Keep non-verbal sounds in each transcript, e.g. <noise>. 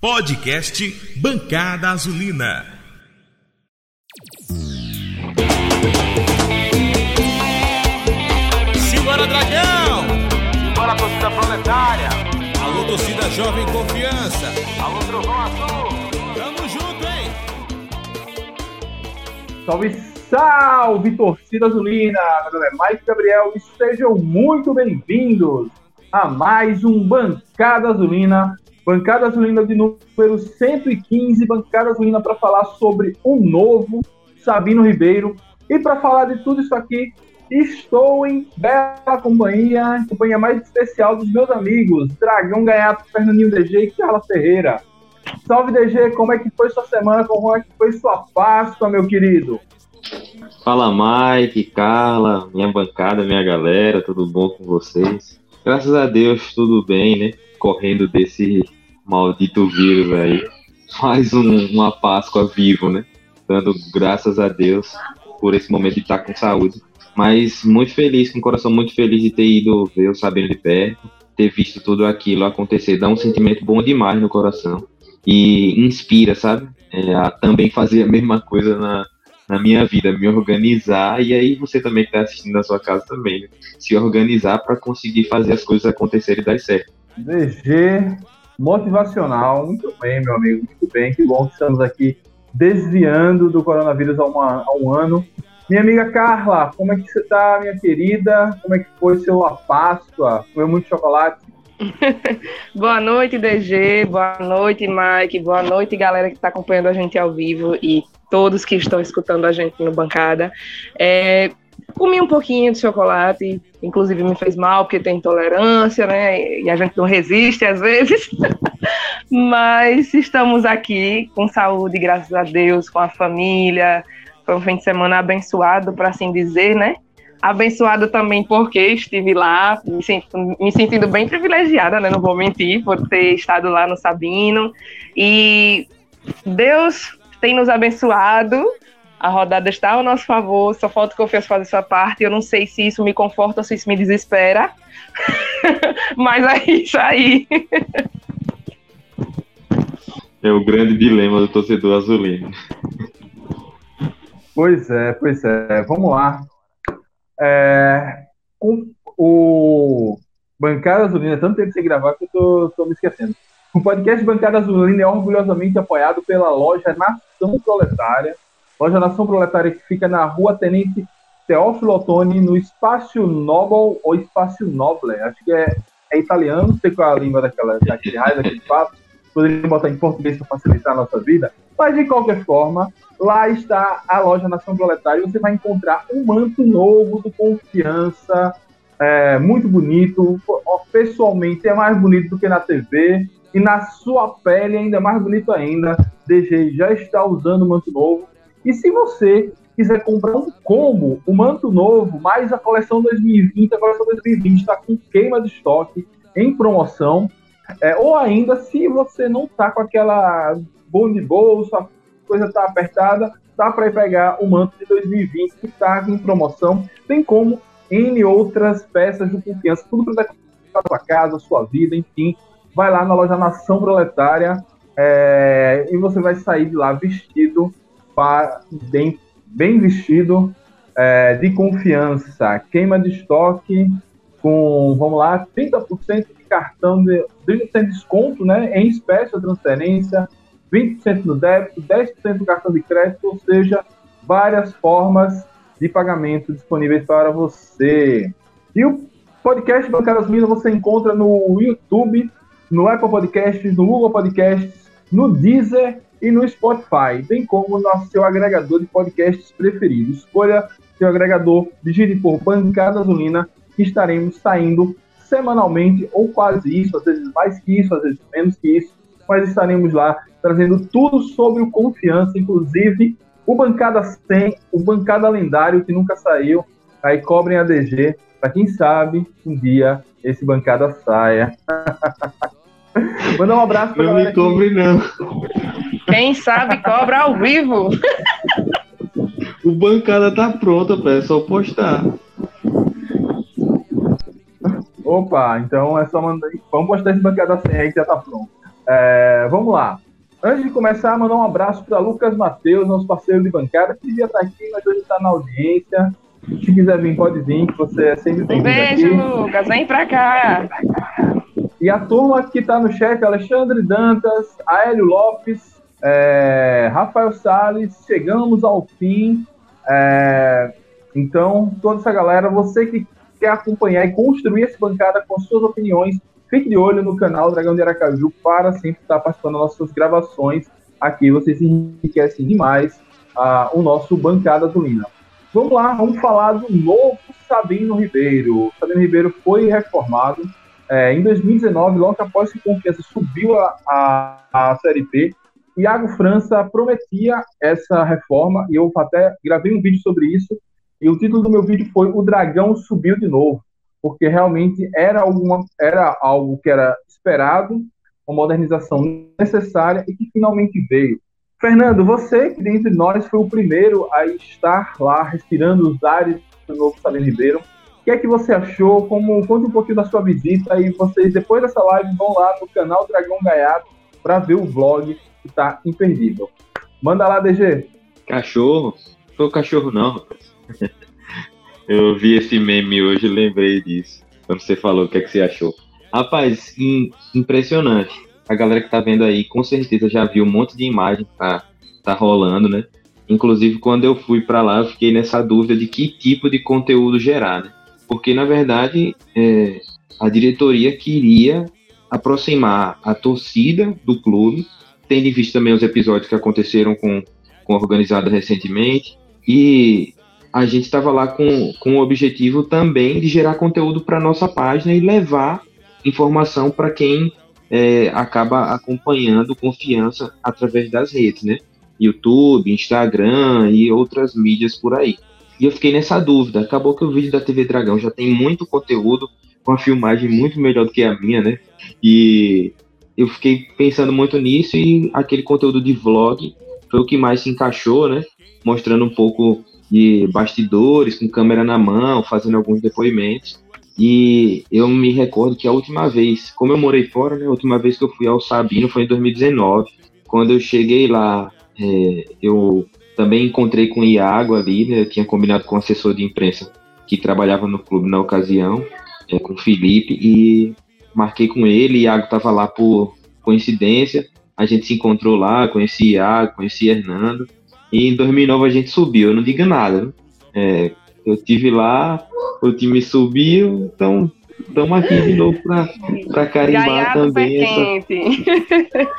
Podcast Bancada Azulina. Simbora, Dragão! Simbora, torcida proletária! Alô, torcida jovem confiança! Alô, trovão azul! Tamo junto, hein? Salve, salve, torcida azulina! Meu nome é Mike Gabriel e sejam muito bem-vindos a mais um Bancada Azulina Bancada Azulina de número 115, Bancada Azulina para falar sobre o novo Sabino Ribeiro. E para falar de tudo isso aqui, estou em bela companhia, companhia mais especial dos meus amigos, Dragão Gaiato, Fernandinho DG e Carla Ferreira. Salve DG, como é que foi sua semana? Como é que foi sua Páscoa, meu querido? Fala Mike, Carla, minha bancada, minha galera, tudo bom com vocês? Graças a Deus, tudo bem, né? Correndo desse maldito vírus aí. Mais um, uma Páscoa vivo, né? Dando graças a Deus por esse momento de estar com saúde. Mas muito feliz, com o coração muito feliz de ter ido ver o Sabino de perto, ter visto tudo aquilo acontecer. Dá um sentimento bom demais no coração. E inspira, sabe? É, a também fazer a mesma coisa na, na minha vida, me organizar. E aí você também que está assistindo na sua casa também, né? se organizar para conseguir fazer as coisas acontecerem e dar certo. DG, motivacional. Muito bem, meu amigo, muito bem. Que bom que estamos aqui desviando do coronavírus há, uma, há um ano. Minha amiga Carla, como é que você está, minha querida? Como é que foi seu Páscoa? Comeu muito chocolate? <laughs> boa noite, DG. Boa noite, Mike. Boa noite, galera que está acompanhando a gente ao vivo e todos que estão escutando a gente no bancada. É, Comi um pouquinho de chocolate, inclusive me fez mal porque tem intolerância, né? E a gente não resiste às vezes. <laughs> Mas estamos aqui com saúde, graças a Deus, com a família. Foi um fim de semana abençoado, para assim dizer, né? Abençoado também porque estive lá, me, me sentindo bem privilegiada, né? Não vou mentir, por ter estado lá no Sabino. E Deus tem nos abençoado a rodada está ao nosso favor, só falta que eu fiz fazer sua parte. Eu não sei se isso me conforta ou se isso me desespera. <laughs> Mas é isso aí. É o grande dilema do torcedor azulino. Pois é, pois é. Vamos lá. É, com o Bancada Azulina, tanto tempo sem gravar que eu tô, tô me esquecendo. O podcast Bancada Azulina é orgulhosamente apoiado pela loja Nação Proletária, Loja Nação Proletária que fica na rua Tenente Teófilo Ottoni, no Espaço Nobel ou Espaço Noble. Acho que é, é italiano, não sei qual é a língua daquela, daquele raio, daquele papo. Poderia botar em português para facilitar a nossa vida. Mas, de qualquer forma, lá está a loja Nação Proletária. Você vai encontrar um manto novo do Confiança, é, muito bonito. Pessoalmente, é mais bonito do que na TV. E na sua pele, ainda mais bonito ainda. DG já está usando o manto novo. E se você quiser comprar um combo, o manto novo, mais a coleção 2020, a coleção 2020 está com queima de estoque em promoção. É, ou ainda, se você não está com aquela bom de bolsa, coisa está apertada, dá para ir pegar o manto de 2020 que está em promoção. Tem como N outras peças de confiança, tudo para a sua casa, sua vida, enfim. Vai lá na loja Nação Proletária é, e você vai sair de lá vestido bem, bem vestido, é, de confiança, queima de estoque, com, vamos lá, 30% de cartão, de, 30% de desconto né, em espécie a transferência, 20% no débito, 10% do cartão de crédito, ou seja, várias formas de pagamento disponíveis para você. E o podcast Bancadas Minas você encontra no YouTube, no Apple Podcasts, no Google Podcasts, no Deezer e no Spotify, bem como no seu agregador de podcasts preferido. Escolha seu agregador, digite por Bancada Azulina, que estaremos saindo semanalmente, ou quase isso, às vezes mais que isso, às vezes menos que isso, mas estaremos lá trazendo tudo sobre o confiança, inclusive o Bancada 100, o Bancada Lendário que nunca saiu, aí cobrem a DG, para quem sabe um dia esse Bancada saia. <laughs> Manda um abraço pra Não me cobre, não. Quem sabe cobra ao vivo. <laughs> O bancada tá pronta, pé, é só postar. Opa, então é só mandar. Vamos postar esse bancada 100 aí que já tá pronto. É, vamos lá. Antes de começar, mandar um abraço para Lucas Matheus, nosso parceiro de bancada, que devia estar aqui, mas hoje está na audiência. Se quiser vir, pode vir, que você é sempre Um bem-vindo beijo, aqui. Lucas. Vem pra cá. E a turma que está no chat, Alexandre Dantas, Aélio Lopes, é, Rafael Salles, chegamos ao fim. É, então, toda essa galera, você que quer acompanhar e construir essa bancada com suas opiniões, fique de olho no canal Dragão de Aracaju para sempre estar participando das nossas gravações. Aqui vocês enriquecem demais ah, o nosso Bancada Azulina. Vamos lá, vamos falar do novo Sabino Ribeiro. O Sabino Ribeiro foi reformado é, em 2019, logo após que o Confiança subiu a, a, a Série B. Iago França prometia essa reforma e eu até gravei um vídeo sobre isso. E o título do meu vídeo foi O Dragão Subiu de Novo, porque realmente era, alguma, era algo que era esperado, uma modernização necessária e que finalmente veio. Fernando, você que dentre nós foi o primeiro a estar lá respirando os ares do novo Sabino Ribeiro, o que é que você achou? Como, conte um pouquinho da sua visita e vocês, depois dessa live, vão lá no canal Dragão Gaiato para ver o vlog que está imperdível. Manda lá, DG. Cachorro? Foi cachorro não. <laughs> Eu vi esse meme hoje e lembrei disso. Quando você falou o que, é que você achou. Rapaz, im- impressionante. A galera que tá vendo aí, com certeza já viu um monte de imagem que tá, tá rolando, né? Inclusive, quando eu fui para lá, eu fiquei nessa dúvida de que tipo de conteúdo gerar, né? Porque, na verdade, é, a diretoria queria aproximar a torcida do clube, tendo em vista também os episódios que aconteceram com, com a organizada recentemente, e a gente estava lá com, com o objetivo também de gerar conteúdo para nossa página e levar informação para quem é, acaba acompanhando confiança através das redes, né? YouTube, Instagram e outras mídias por aí. E eu fiquei nessa dúvida. Acabou que o vídeo da TV Dragão já tem muito conteúdo, com a filmagem muito melhor do que a minha, né? E eu fiquei pensando muito nisso e aquele conteúdo de vlog foi o que mais se encaixou, né? Mostrando um pouco de bastidores, com câmera na mão, fazendo alguns depoimentos. E eu me recordo que a última vez, como eu morei fora, né? A última vez que eu fui ao Sabino foi em 2019. Quando eu cheguei lá, é, eu também encontrei com o Iago ali, né? Eu tinha combinado com o assessor de imprensa que trabalhava no clube na ocasião, é, com o Felipe, e marquei com ele. Iago estava lá por coincidência. A gente se encontrou lá, conheci Iago, conheci Hernando. E em 2009 a gente subiu, eu não digo nada. Né? É, eu tive lá, o time subiu, então estamos aqui de novo para carimbar Gaiato também essa,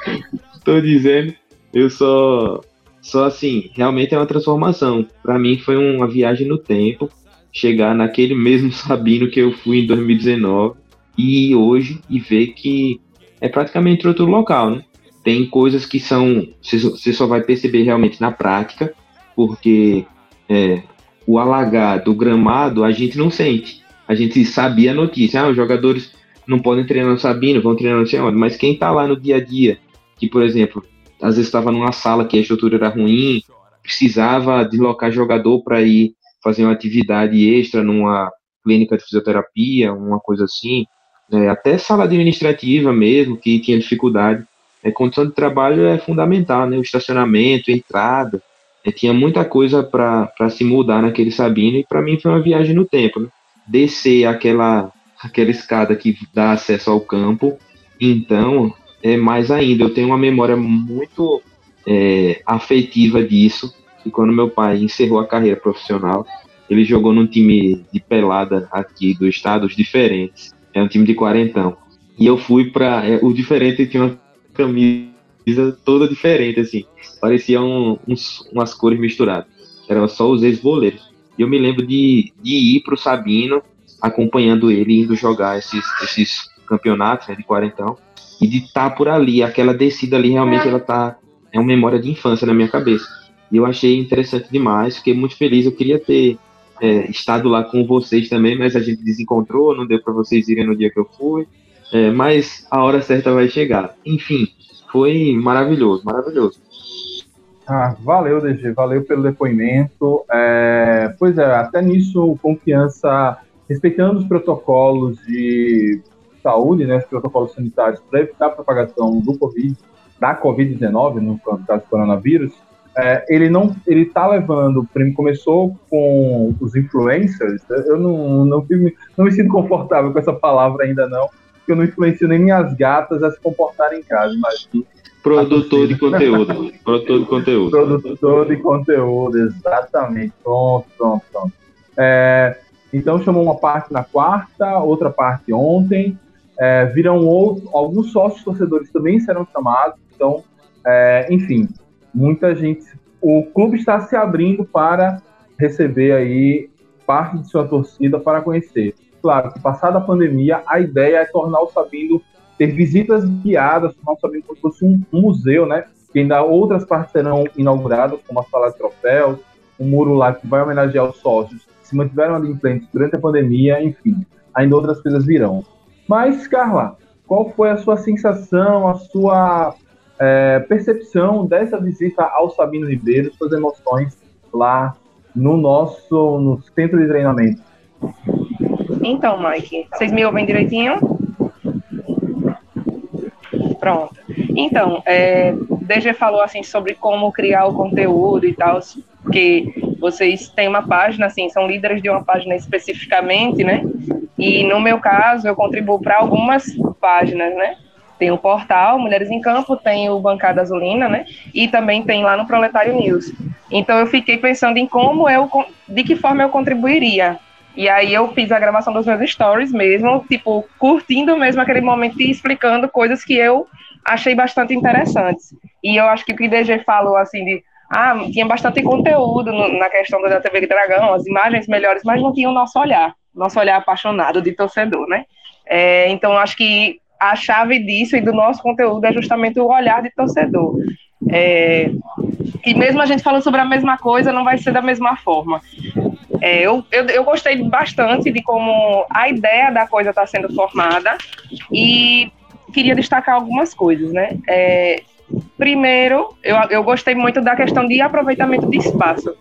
<laughs> tô dizendo, eu só, só assim, realmente é uma transformação. Para mim foi uma viagem no tempo, chegar naquele mesmo <laughs> Sabino que eu fui em 2019 e hoje e ver que é praticamente outro local, né? Tem coisas que são, você só- vai perceber realmente na prática, porque é, o alagar do gramado a gente não sente. A gente sabia a notícia, ah, os jogadores não podem treinar no Sabino, vão treinar no onde, mas quem tá lá no dia a dia, que por exemplo, às vezes estava numa sala que a estrutura era ruim, precisava deslocar jogador para ir fazer uma atividade extra numa clínica de fisioterapia, uma coisa assim, é, até sala administrativa mesmo, que tinha dificuldade. É, condição de trabalho é fundamental, né? O estacionamento, entrada, é, tinha muita coisa para se mudar naquele Sabino e para mim foi uma viagem no tempo, né? Descer aquela aquela escada que dá acesso ao campo, então é mais ainda. Eu tenho uma memória muito é, afetiva disso. E quando meu pai encerrou a carreira profissional, ele jogou num time de pelada aqui do estados diferentes. É um time de quarentão. E eu fui para o diferente tinha uma camisa toda diferente assim. Parecia um, uns, umas cores misturadas. Eram só os ex-boleiros. E eu me lembro de, de ir pro Sabino acompanhando ele indo jogar esses, esses campeonatos né, de quarentão e de estar por ali, aquela descida ali realmente ela tá é uma memória de infância na minha cabeça. E eu achei interessante demais, fiquei muito feliz, eu queria ter é, estado lá com vocês também, mas a gente desencontrou, não deu para vocês irem no dia que eu fui, é, mas a hora certa vai chegar. Enfim, foi maravilhoso, maravilhoso. Ah, valeu, DG, valeu pelo depoimento. É, pois é, até nisso, confiança, respeitando os protocolos de saúde, né, os protocolos sanitários para evitar a propagação do Covid, da Covid-19, no caso do coronavírus, é, ele não, ele tá levando, começou com os influencers, eu não, não, não me sinto confortável com essa palavra ainda não, eu não influencio nem minhas gatas a se comportarem em casa, mas Produtor de conteúdo. <laughs> Produtor de conteúdo. Produtor de conteúdo, exatamente. Pronto, pronto, pronto. É, então chamou uma parte na quarta, outra parte ontem. É, virão outro, alguns sócios torcedores também serão chamados. Então, é, enfim, muita gente. O clube está se abrindo para receber aí parte de sua torcida para conhecer. Claro que passada a pandemia, a ideia é tornar o Sabino ter visitas guiadas, tornar o Sabino como se fosse um, um, museu, né? Que ainda outras partes serão inauguradas, como a sala de troféus, um muro lá que vai homenagear os sócios que se mantiveram ali em frente durante a pandemia, enfim, ainda outras coisas virão. Mas, Carla, qual foi a sua sensação, a sua é, percepção dessa visita ao Sabino Ribeiro, suas emoções lá no nosso no centro de treinamento. Então, Mike, vocês me ouvem direitinho? Pronto. Então, é, DG falou assim sobre como criar o conteúdo e tal, porque vocês têm uma página, assim, são líderes de uma página especificamente, né? E no meu caso, eu contribuo para algumas páginas, né? Tem o portal Mulheres em Campo, tem o Bancada Azulina, né? E também tem lá no Proletário News. Então eu fiquei pensando em como eu, de que forma eu contribuiria. E aí eu fiz a gravação dos meus stories mesmo, tipo, curtindo mesmo aquele momento e explicando coisas que eu achei bastante interessantes. E eu acho que o que o DG falou, assim, de ah, tinha bastante conteúdo no, na questão da TV Dragão, as imagens melhores, mas não tinha o nosso olhar, nosso olhar apaixonado de torcedor, né? É, então, acho que a chave disso e do nosso conteúdo é justamente o olhar de torcedor. É, e mesmo a gente falando sobre a mesma coisa, não vai ser da mesma forma. É, eu, eu, eu, gostei bastante de como a ideia da coisa está sendo formada e queria destacar algumas coisas, né? É, primeiro, eu, eu gostei muito da questão de aproveitamento de espaço.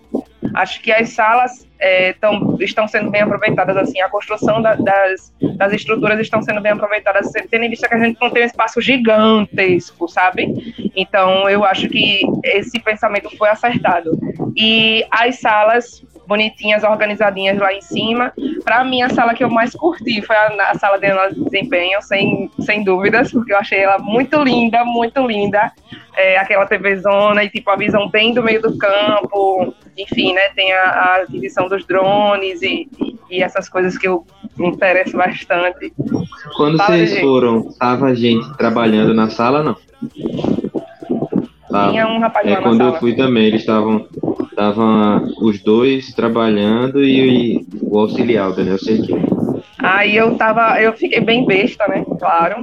Acho que as salas é, tão, estão sendo bem aproveitadas, assim, a construção da, das, das estruturas estão sendo bem aproveitadas, tendo em vista que a gente não tem um espaço gigantesco, sabe? Então, eu acho que esse pensamento foi acertado. E as salas bonitinhas, organizadinhas lá em cima. Para mim, a sala que eu mais curti foi a, a sala de desempenho, sem, sem dúvidas, porque eu achei ela muito linda, muito linda. É, aquela TV zona e tipo a visão bem do meio do campo, enfim, né? Tem a, a aquisição dos drones e, e, essas coisas que eu me interesso bastante. Quando Fala, vocês gente. foram, tava gente trabalhando na sala, não? Tinha um rapaz é, quando eu fui também, eles estavam estavam os dois trabalhando e, e o auxiliar, o Daniel Cerqueira. Aí eu tava, eu fiquei bem besta, né? Claro.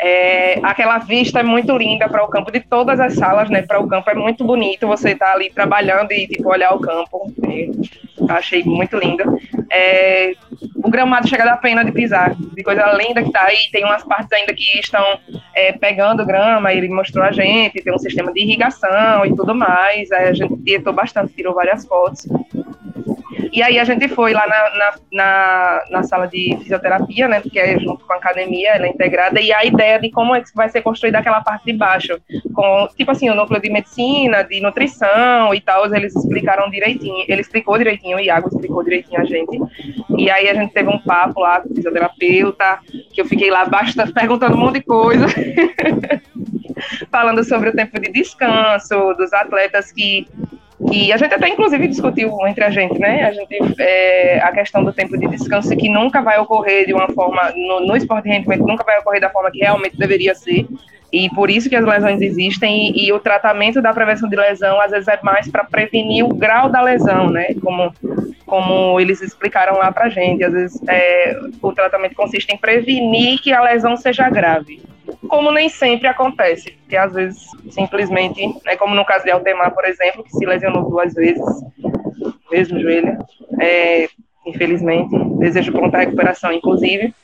É, aquela vista é muito linda para o campo de todas as salas, né? Para o campo é muito bonito você estar tá ali trabalhando e tipo olhar o campo. É, achei muito lindo. É, o gramado chega da pena de pisar, de coisa linda que está aí. Tem umas partes ainda que estão é, pegando grama. Ele mostrou a gente. Tem um sistema de irrigação e tudo mais. A gente tietou bastante, tirou várias fotos. E aí a gente foi lá na, na, na, na, sala de fisioterapia, né, que é junto com a academia, ela é integrada, e a ideia de como é que vai ser construída aquela parte de baixo, com, tipo assim, o núcleo de medicina, de nutrição e tal, eles explicaram direitinho, ele explicou direitinho, o Iago explicou direitinho a gente, e aí a gente teve um papo lá com o fisioterapeuta, que eu fiquei lá bastante <laughs> perguntando um monte de coisa, <laughs> falando sobre o tempo de descanso, dos atletas que e a gente até inclusive discutiu entre a gente, né? A gente é, a questão do tempo de descanso que nunca vai ocorrer de uma forma no, no esporte de rendimento nunca vai ocorrer da forma que realmente deveria ser. E por isso que as lesões existem e, e o tratamento da prevenção de lesão às vezes é mais para prevenir o grau da lesão, né? Como como eles explicaram lá para gente, às vezes é, o tratamento consiste em prevenir que a lesão seja grave como nem sempre acontece, porque às vezes simplesmente, né, como no caso de Altemar, por exemplo, que se lesionou duas vezes, mesmo joelho, é, infelizmente, desejo pronta recuperação, inclusive.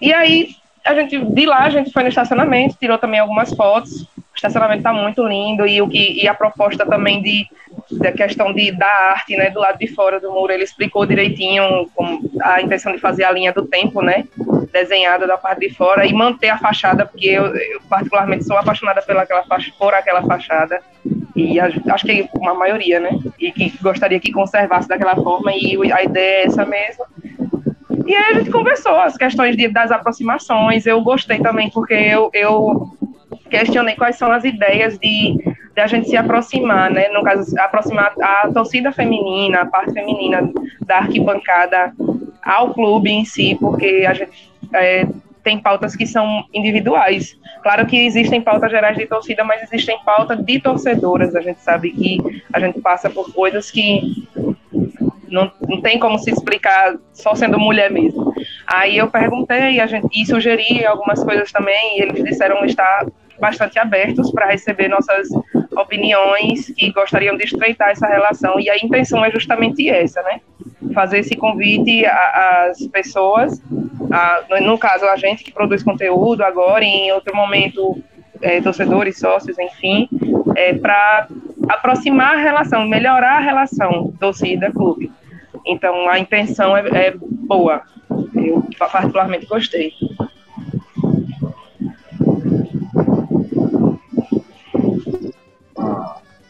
E aí, a gente, de lá, a gente foi no estacionamento, tirou também algumas fotos, o estacionamento está muito lindo, e, o que, e a proposta também de, da questão de, da arte, né, do lado de fora do muro, ele explicou direitinho como, a intenção de fazer a linha do tempo, né, desenhada da parte de fora e manter a fachada, porque eu, eu particularmente sou apaixonada pelaquela faixa, por aquela fachada e acho que uma maioria, né? E que gostaria que conservasse daquela forma e a ideia é essa mesmo. E aí a gente conversou as questões de, das aproximações. Eu gostei também porque eu, eu questionei quais são as ideias de, de a gente se aproximar, né? No caso, aproximar a torcida feminina, a parte feminina da arquibancada ao clube em si, porque a gente é, tem pautas que são individuais. Claro que existem pautas gerais de torcida, mas existem pautas de torcedoras. A gente sabe que a gente passa por coisas que não, não tem como se explicar só sendo mulher mesmo. Aí eu perguntei a gente, e sugeri algumas coisas também, e eles disseram estar bastante abertos para receber nossas opiniões que gostariam de estreitar essa relação. E a intenção é justamente essa, né? Fazer esse convite às pessoas, a, no caso a gente que produz conteúdo agora, em outro momento é, torcedores, sócios, enfim, é, para aproximar a relação, melhorar a relação torcida-clube. Então a intenção é, é boa. Eu particularmente gostei.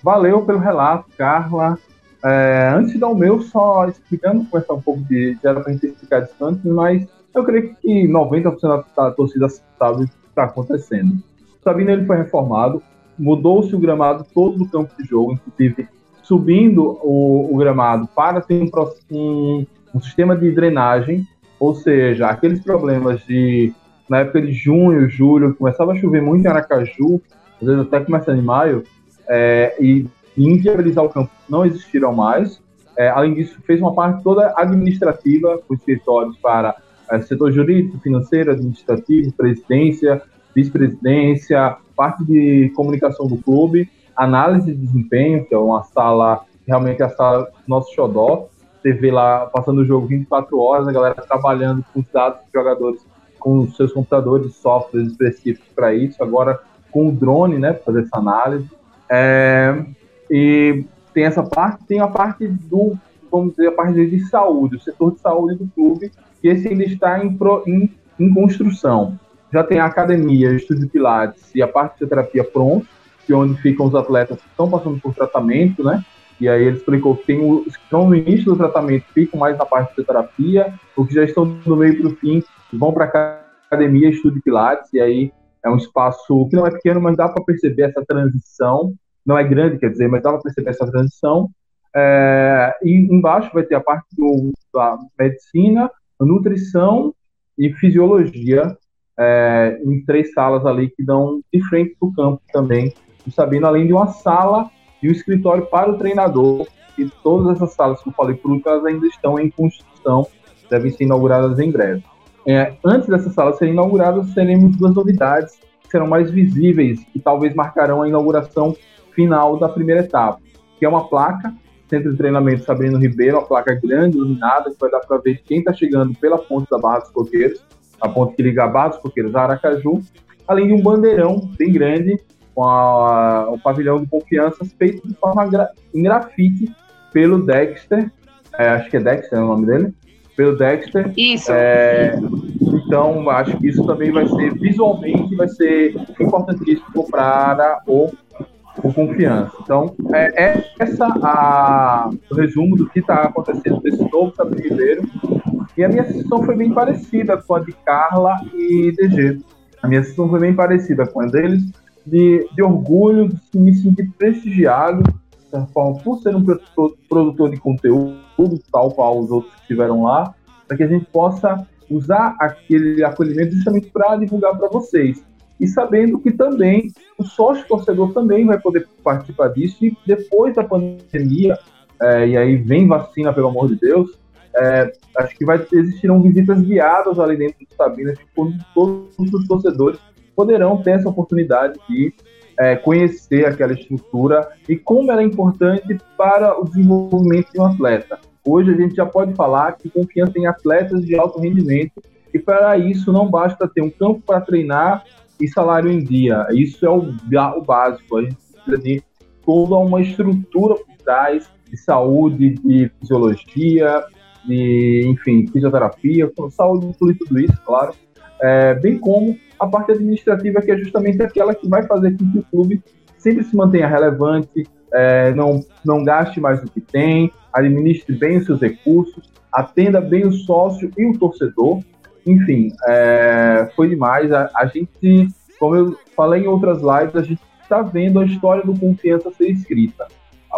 Valeu pelo relato, Carla. É, antes de dar o meu, só explicando, conversar um pouco de. Já para a gente explicar isso antes, mas eu creio que 90% da torcida sabe o que está acontecendo. Sabino ele foi reformado, mudou-se o gramado todo do campo de jogo, inclusive subindo o, o gramado para ter um, um, um, sistema de drenagem, ou seja, aqueles problemas de. Na época de junho, julho, começava a chover muito em Aracaju, às vezes até começando em maio, é, e, inviabilizar o campo não existiram mais. É, além disso, fez uma parte toda administrativa, com escritórios para é, setor jurídico, financeiro, administrativo, presidência, vice-presidência, parte de comunicação do clube, análise de desempenho, que é uma sala, realmente é a sala nosso xodó, TV lá passando o jogo 24 horas, a galera trabalhando com os dados dos jogadores, com os seus computadores, softwares específicos para isso, agora com o drone, né, para fazer essa análise. É, e tem essa parte, tem a parte do, vamos dizer, a parte de saúde, o setor de saúde do clube, que esse ainda está em, em, em construção. Já tem a academia, estúdio de pilates e a parte de terapia pronto, que é onde ficam os atletas que estão passando por tratamento, né? E aí ele explicou que tem os que estão no início do tratamento ficam mais na parte de terapia, os que já estão no meio para o fim vão para a academia, estúdio de pilates, e aí é um espaço que não é pequeno, mas dá para perceber essa transição. Não é grande, quer dizer, mas dá para perceber essa transição. É, e embaixo vai ter a parte do, da medicina, nutrição e fisiologia, é, em três salas ali que dão de frente para o campo também do Sabino, além de uma sala e um escritório para o treinador. E todas essas salas que eu falei último, elas ainda estão em construção, devem ser inauguradas em breve. É, antes dessas salas serem inauguradas, teremos duas novidades que serão mais visíveis e talvez marcarão a inauguração final da primeira etapa, que é uma placa, Centro de Treinamento Sabrino Ribeiro, uma placa grande, iluminada, que vai dar para ver quem está chegando pela ponte da Barra dos Coqueiros, a ponte que liga a Barra dos Coqueiros a Aracaju, além de um bandeirão bem grande, com a, o pavilhão de confiança feito de forma gra, em grafite pelo Dexter, é, acho que é Dexter é o nome dele, pelo Dexter. Isso. É, então, acho que isso também vai ser, visualmente, vai ser importantíssimo para o, o confiança. Então, é, é essa a, o resumo do que está acontecendo nesse novo Sabrina Ribeiro. E a minha sessão foi bem parecida com a de Carla e DG. A minha sessão foi bem parecida com a deles, de, de orgulho, de me sentir prestigiado, forma, por ser um produtor, produtor de conteúdo, tal qual os outros que estiveram lá, para que a gente possa usar aquele acolhimento justamente para divulgar para vocês. E sabendo que também o sócio torcedor também vai poder participar disso, e depois da pandemia, é, e aí vem vacina, pelo amor de Deus, é, acho que vai existirão visitas guiadas ali dentro do Sabinas, quando todos os torcedores poderão ter essa oportunidade de é, conhecer aquela estrutura e como ela é importante para o desenvolvimento de um atleta. Hoje a gente já pode falar que confiança em atletas de alto rendimento e para isso não basta ter um campo para treinar e salário em dia. Isso é o, o básico. A gente precisa de toda uma estrutura por trás de saúde, de fisiologia, de, enfim, fisioterapia, saúde, tudo isso, claro, é, bem como a parte administrativa, que é justamente aquela que vai fazer com que o clube sempre se mantenha relevante, é, não, não gaste mais do que tem, administre bem os seus recursos, atenda bem o sócio e o torcedor. Enfim, é, foi demais. A, a, gente, como eu falei em outras lives, a gente está vendo a história do Confiança ser escrita.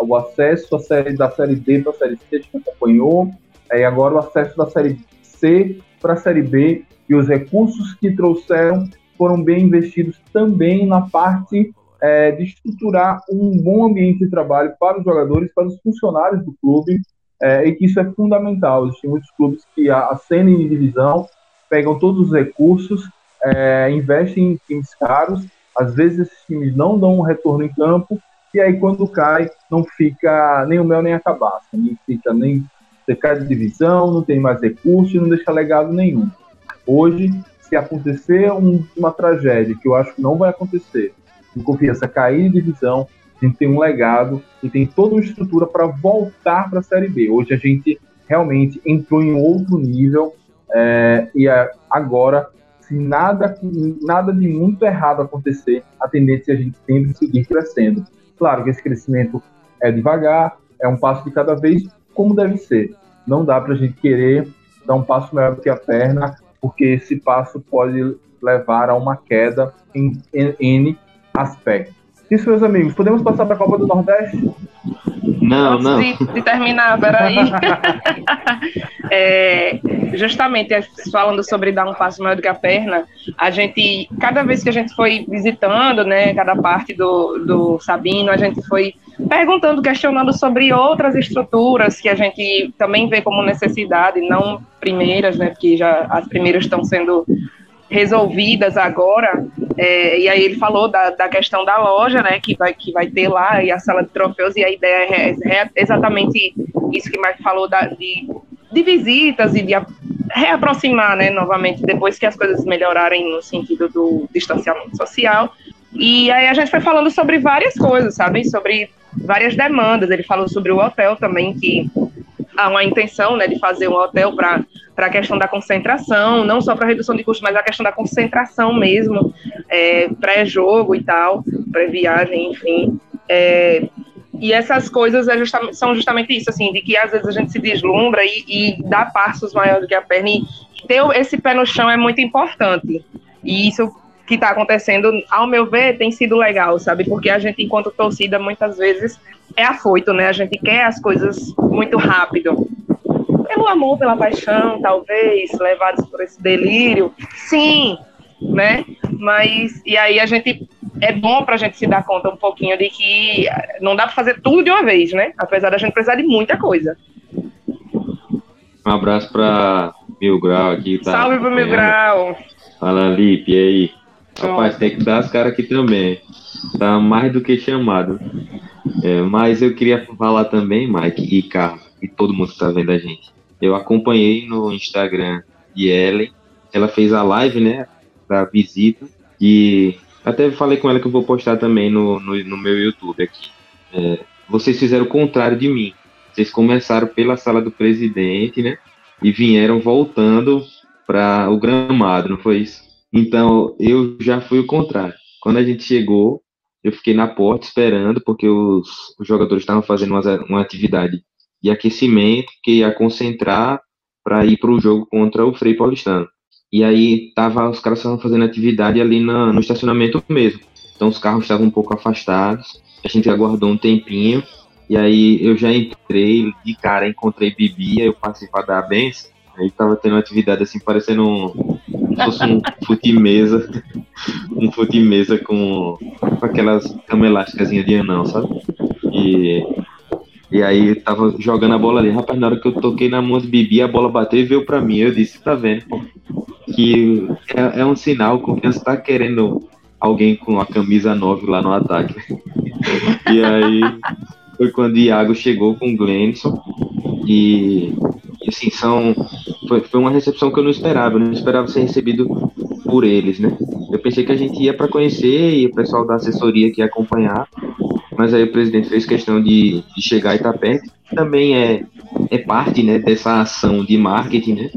O acesso à série, da Série D para a Série C, a gente acompanhou, é, e agora o acesso da Série C para a Série B, e os recursos que trouxeram foram bem investidos também na parte é, de estruturar um bom ambiente de trabalho para os jogadores, para os funcionários do clube, é, e que isso é fundamental. Existem muitos clubes que ascendem em divisão, pegam todos os recursos, é, investem em times caros, às vezes esses times não dão um retorno em campo, e aí quando cai, não fica nem o mel nem a cabaça, nem fica nem você cai de divisão, não tem mais recursos e não deixa legado nenhum. Hoje, se acontecer um, uma tragédia, que eu acho que não vai acontecer, o Confiança cair de divisão, a gente tem um legado e tem toda uma estrutura para voltar para a Série B. Hoje a gente realmente entrou em outro nível é, e é, agora, se nada, nada de muito errado acontecer, a tendência é a gente sempre seguir crescendo. Claro que esse crescimento é devagar, é um passo de cada vez, como deve ser. Não dá para a gente querer dar um passo maior do que a perna, porque esse passo pode levar a uma queda em N aspectos. Isso, meus amigos, podemos passar para a Copa do Nordeste? Não, não. De, de terminar, peraí. <laughs> é, justamente falando sobre dar um passo maior do que a perna, a gente, cada vez que a gente foi visitando, né, cada parte do, do Sabino, a gente foi perguntando, questionando sobre outras estruturas que a gente também vê como necessidade, não primeiras, né, porque já as primeiras estão sendo resolvidas agora. É, e aí ele falou da, da questão da loja, né, que vai, que vai ter lá, e a sala de troféus, e a ideia é, é exatamente isso que o falou, da, de, de visitas e de reaproximar, né, novamente, depois que as coisas melhorarem no sentido do distanciamento social. E aí a gente foi falando sobre várias coisas, sabe, sobre várias demandas. Ele falou sobre o hotel também, que há uma intenção né, de fazer um hotel para a questão da concentração, não só para redução de custos, mas a questão da concentração mesmo, é, pré-jogo e tal, pré-viagem, enfim. É, e essas coisas é são justamente isso, assim, de que às vezes a gente se deslumbra e, e dá passos maiores do que a perna. E ter esse pé no chão é muito importante. E isso que está acontecendo, ao meu ver, tem sido legal, sabe? Porque a gente, enquanto torcida, muitas vezes é afoito, né? A gente quer as coisas muito rápido. Pelo amor, pela paixão, talvez, levados por esse delírio. Sim, né? Mas, e aí a gente, é bom para a gente se dar conta um pouquinho de que não dá para fazer tudo de uma vez, né? Apesar da gente precisar de muita coisa. Um abraço para Mil Grau aqui. Tá Salve pro Mil Grau. Fala, Lipe, e aí? Rapaz, tem que dar as caras aqui também. Tá mais do que chamado. É, mas eu queria falar também, Mike e Carlos, e todo mundo que tá vendo a gente. Eu acompanhei no Instagram de Ellen. Ela fez a live, né? Da visita. E até falei com ela que eu vou postar também no, no, no meu YouTube aqui. É, vocês fizeram o contrário de mim. Vocês começaram pela sala do presidente, né? E vieram voltando para o gramado, não foi isso? Então, eu já fui o contrário. Quando a gente chegou, eu fiquei na porta esperando, porque os, os jogadores estavam fazendo uma, uma, atividade de aquecimento que ia concentrar para ir para o jogo contra o Frei Paulistano. E aí tava, os caras estavam fazendo atividade ali na, no estacionamento mesmo. Então os carros estavam um pouco afastados. A gente aguardou um tempinho. E aí eu já entrei de cara, encontrei Bibi, aí eu passei para dar a benção. Aí tava tendo uma atividade assim, parecendo um, fosse um <laughs> fute mesa, um fute mesa com, com aquelas cama elásticas de anão, sabe? E, e aí tava jogando a bola ali, rapaz, na hora que eu toquei na mão de Bibi, a bola bateu e veio pra mim. Eu disse, tá vendo, pô, que é, é um sinal, confiança tá querendo alguém com a camisa 9 lá no ataque. <laughs> e aí foi quando o Iago chegou com o Glenson e assim, são. Foi, foi uma recepção que eu não esperava, eu não esperava ser recebido por eles, né? Eu pensei que a gente ia para conhecer e o pessoal da assessoria que ia acompanhar, mas aí o presidente fez questão de, de chegar estar perto. Também é, é parte né, dessa ação de marketing, né?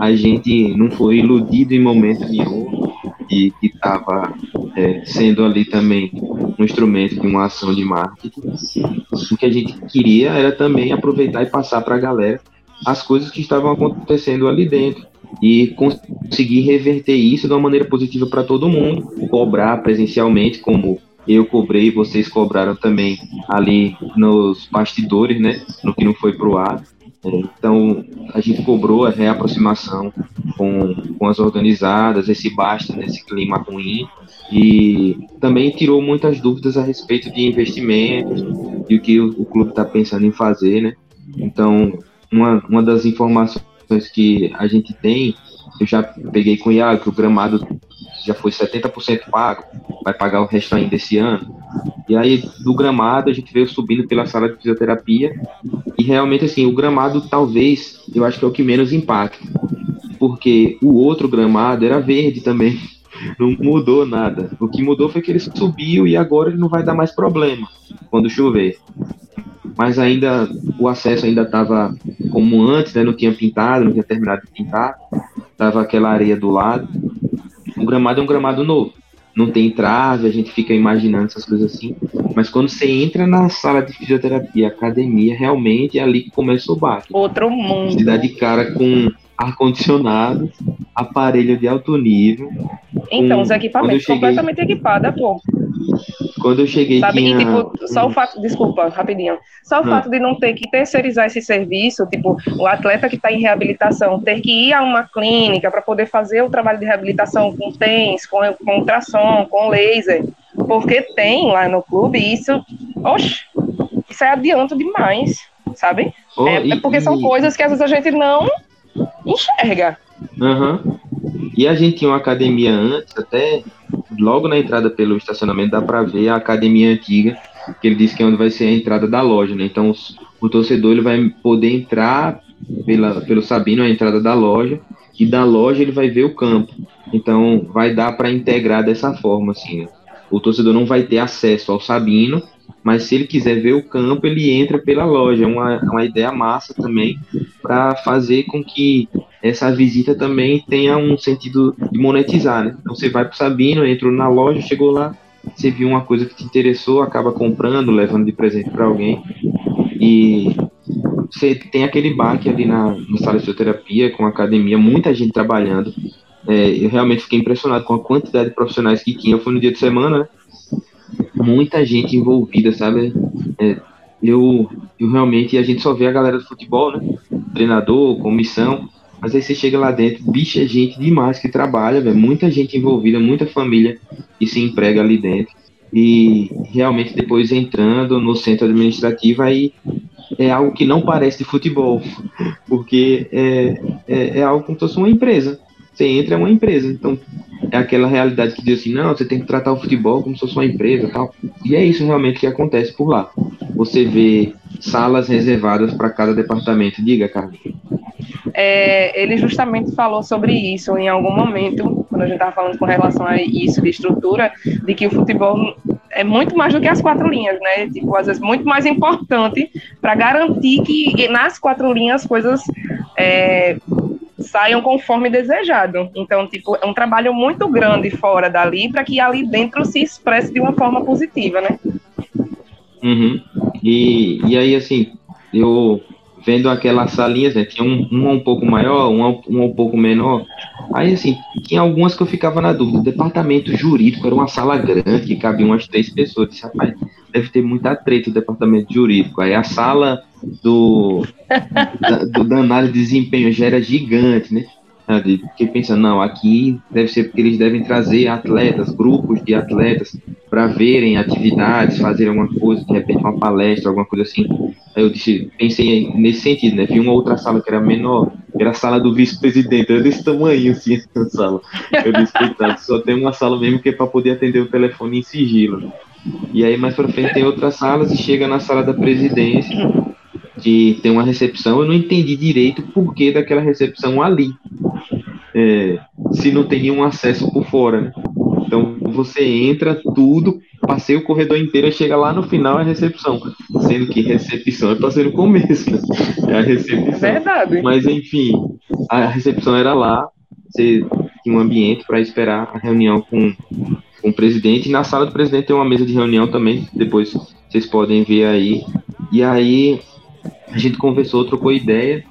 A gente não foi iludido em momento nenhum de que estava é, sendo ali também um instrumento de uma ação de marketing. O que a gente queria era também aproveitar e passar para a galera as coisas que estavam acontecendo ali dentro e conseguir reverter isso de uma maneira positiva para todo mundo, cobrar presencialmente como eu cobrei, vocês cobraram também ali nos bastidores, né? No que não foi pro ar. É, então, a gente cobrou a reaproximação com, com as organizadas, esse basta nesse clima ruim, e também tirou muitas dúvidas a respeito de investimentos e o que o, o clube está pensando em fazer, né? Então, uma, uma das informações que a gente tem, eu já peguei com o Iago, que o gramado já foi 70% pago, vai pagar o resto ainda esse ano. E aí, do gramado, a gente veio subindo pela sala de fisioterapia. E realmente, assim, o gramado talvez, eu acho que é o que menos impacta. Porque o outro gramado era verde também. Não mudou nada. O que mudou foi que ele subiu e agora ele não vai dar mais problema quando chover. Mas ainda o acesso ainda estava como antes, né? Não tinha pintado, não tinha terminado de pintar. Tava aquela areia do lado. O gramado é um gramado novo. Não tem trave, a gente fica imaginando essas coisas assim. Mas quando você entra na sala de fisioterapia, academia, realmente é ali que começa o baque. Outro mundo. Você dá de cara com ar-condicionado, aparelho de alto nível. Então, os equipamentos cheguei- completamente equipados, pô. Quando eu cheguei, Sabe? tinha... E, tipo, só o fato, desculpa, rapidinho. Só o Hum. fato de não ter que terceirizar esse serviço, tipo, o atleta que está em reabilitação ter que ir a uma clínica para poder fazer o trabalho de reabilitação com TENS, com, com ultrassom, com laser, porque tem lá no clube isso, oxe, isso é adianto demais, sabe? Oh, é, e- é porque são e- coisas que às vezes a gente não enxerga. Aham. E a gente tinha uma academia antes, até logo na entrada pelo estacionamento dá pra ver a academia antiga, que ele disse que é onde vai ser a entrada da loja, né? Então o torcedor ele vai poder entrar pela, pelo Sabino, a entrada da loja, e da loja ele vai ver o campo. Então vai dar para integrar dessa forma, assim. né? O torcedor não vai ter acesso ao Sabino, mas se ele quiser ver o campo, ele entra pela loja. Uma, uma ideia massa também para fazer com que essa visita também tenha um sentido de monetizar, né? Então você vai pro Sabino, entrou na loja, chegou lá, você viu uma coisa que te interessou, acaba comprando, levando de presente para alguém. E você tem aquele baque ali na, na sala de fisioterapia, com academia, muita gente trabalhando. É, eu realmente fiquei impressionado com a quantidade de profissionais que tinha. Eu fui no dia de semana, né? Muita gente envolvida, sabe? É, eu, eu realmente, a gente só vê a galera do futebol, né? Treinador, comissão, mas aí você chega lá dentro, bicho, é gente demais que trabalha, velho. Muita gente envolvida, muita família que se emprega ali dentro. E realmente depois entrando no centro administrativo, aí é algo que não parece de futebol, <laughs> porque é, é, é algo como se fosse uma empresa. Você entra é uma empresa, então é aquela realidade que diz assim, não, você tem que tratar o futebol como se fosse uma empresa tal. E é isso realmente que acontece por lá. Você vê salas reservadas para cada departamento. Diga, Carlos. É, ele justamente falou sobre isso em algum momento, quando a gente estava falando com relação a isso de estrutura, de que o futebol é muito mais do que as quatro linhas, né? Tipo, às vezes muito mais importante para garantir que nas quatro linhas as coisas é, saiam conforme desejado. Então, tipo, é um trabalho muito grande fora dali para que ali dentro se expresse de uma forma positiva, né? Uhum. E, e aí, assim, eu vendo aquelas salinhas, né? Tinha um, uma um pouco maior, uma, um pouco menor. Aí, assim, tinha algumas que eu ficava na dúvida. O departamento jurídico era uma sala grande que cabia umas três pessoas. Eu disse, rapaz, deve ter muita treta o departamento jurídico. Aí a sala do, da, do de desempenho já era gigante, né? Fiquei pensando, não, aqui deve ser porque eles devem trazer atletas, grupos de atletas, para verem atividades, fazer alguma coisa, de repente uma palestra, alguma coisa assim. Aí eu disse, pensei nesse sentido, né? Vi uma outra sala que era menor, que era a sala do vice-presidente, era desse tamanho assim, <laughs> a sala. Eu disse, só tem uma sala mesmo que é para poder atender o telefone em sigilo. E aí mais pra frente tem outras salas e chega na sala da presidência, que tem uma recepção, eu não entendi direito o porquê daquela recepção ali. É, se não tem nenhum acesso por fora, né? Então você entra tudo passei o corredor inteiro e chega lá no final a recepção. Sendo que recepção é pra ser no começo, né? É a recepção. Verdade. Mas enfim, a recepção era lá, você tinha um ambiente para esperar a reunião com, com o presidente. E na sala do presidente tem uma mesa de reunião também, depois vocês podem ver aí. E aí a gente conversou, trocou ideia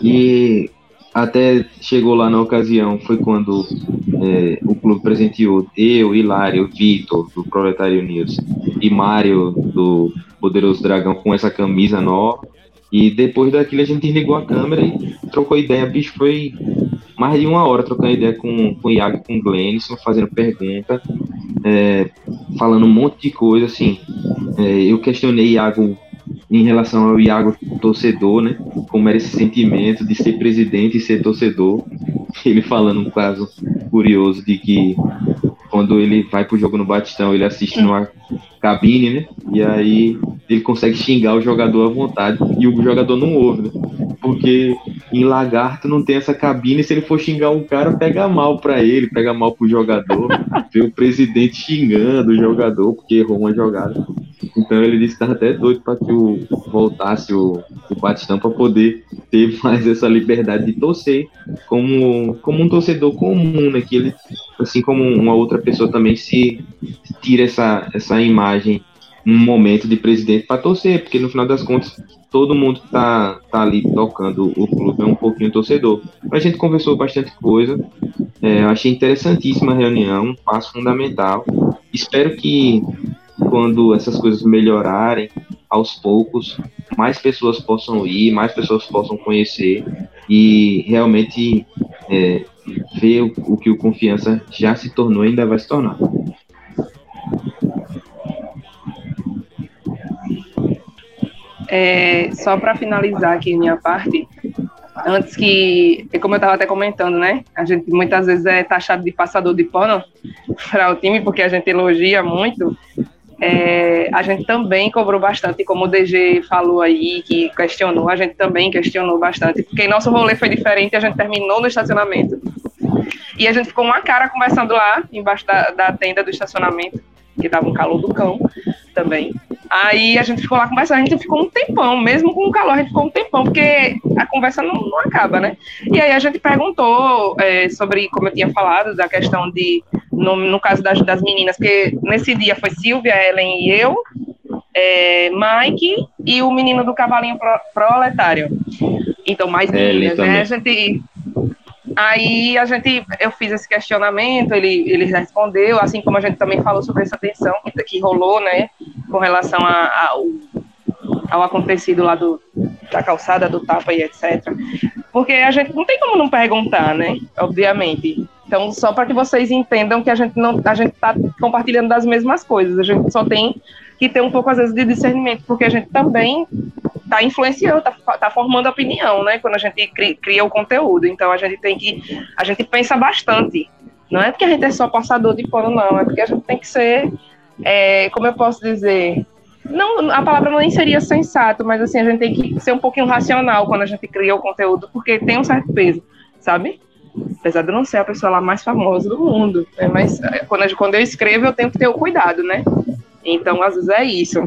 e até chegou lá na ocasião, foi quando é, o clube presenteou eu, Hilário, Vitor, do Proletário News, e Mário, do Poderoso Dragão, com essa camisa nova. E depois daquilo a gente ligou a câmera e trocou ideia. Bicho, foi mais de uma hora trocando ideia com, com o Iago com o Glenison, fazendo pergunta, é, falando um monte de coisa, assim. É, eu questionei Iago em relação ao Iago torcedor, né? Como era esse sentimento de ser presidente e ser torcedor. <laughs> Ele falando um caso curioso de que quando ele vai pro jogo no Batistão, ele assiste numa cabine, né? E aí ele consegue xingar o jogador à vontade e o jogador não ouve, né? Porque em Lagarto não tem essa cabine, se ele for xingar um cara, pega mal para ele, pega mal pro jogador. Vê o presidente xingando o jogador porque errou uma jogada. Então ele disse que estava até doido para que o, voltasse o, o Batistão para poder ter <laughs> mais essa liberdade de torcer como, como um torcedor comum, né? Que ele, assim como uma outra pessoa também se tira essa, essa imagem num momento de presidente para torcer, porque no final das contas todo mundo tá, tá ali tocando o clube, é um pouquinho torcedor. A gente conversou bastante coisa, é, achei interessantíssima a reunião, um passo fundamental. Espero que quando essas coisas melhorarem, aos poucos, mais pessoas possam ir, mais pessoas possam conhecer e realmente é, ver o, o que o Confiança já se tornou e ainda vai se tornar. É, só para finalizar aqui minha parte, antes que, como eu estava até comentando, né? A gente muitas vezes é taxado de passador de pano <laughs> para o time, porque a gente elogia muito. É, a gente também cobrou bastante, como o DG falou aí, que questionou, a gente também questionou bastante, porque nosso rolê foi diferente, a gente terminou no estacionamento. E a gente ficou uma cara conversando lá, embaixo da, da tenda do estacionamento, que dava um calor do cão também. Aí a gente ficou lá conversando, a gente ficou um tempão, mesmo com o calor, a gente ficou um tempão, porque a conversa não, não acaba, né? E aí a gente perguntou é, sobre, como eu tinha falado, da questão de, no, no caso das, das meninas, porque nesse dia foi Silvia, Ellen e eu, é, Mike e o menino do cavalinho pro, proletário. Então, mais meninas, né? A gente Aí a gente, eu fiz esse questionamento, ele, ele respondeu, assim como a gente também falou sobre essa tensão que, que rolou, né, com relação a, a, ao, ao acontecido lá do, da calçada, do tapa e etc. Porque a gente não tem como não perguntar, né, obviamente. Então, só para que vocês entendam que a gente não, a gente está compartilhando das mesmas coisas, a gente só tem que ter um pouco às vezes de discernimento, porque a gente também está influenciando, está tá formando opinião, né? Quando a gente cria, cria, o conteúdo. Então a gente tem que. A gente pensa bastante. Não é porque a gente é só passador de pano, não. É porque a gente tem que ser. É, como eu posso dizer? Não, a palavra nem seria sensato, mas assim, a gente tem que ser um pouquinho racional quando a gente cria o conteúdo, porque tem um certo peso, sabe? Apesar de eu não ser a pessoa lá mais famosa do mundo, né? mas é, quando, eu, quando eu escrevo eu tenho que ter o cuidado, né? Então, às vezes é isso.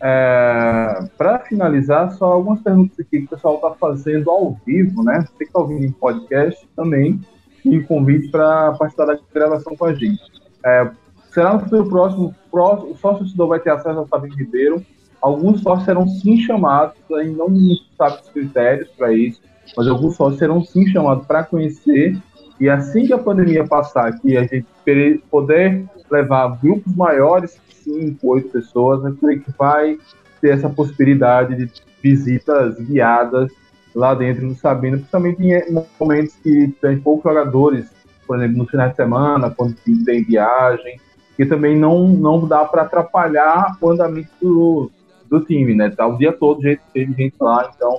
É, para finalizar, só algumas perguntas aqui que o pessoal está fazendo ao vivo, né? Você que está ouvindo em podcast também, e convite para participar da gravação com a gente. É, será no futuro próximo, próximo o sócio torcedor vai ter acesso ao Fabinho Ribeiro. Alguns sócios serão sim chamados, ainda não sabe os critérios para isso, mas alguns sócios serão sim chamados para conhecer. E assim que a pandemia passar, que a gente poder levar grupos maiores cinco, oito pessoas, eu que vai ter essa possibilidade de visitas guiadas lá dentro do Sabino, principalmente em momentos que tem poucos jogadores, por exemplo, no final de semana, quando tem viagem, que também não, não dá para atrapalhar o andamento do, do time, né? Tá o dia todo gente, teve gente lá, então,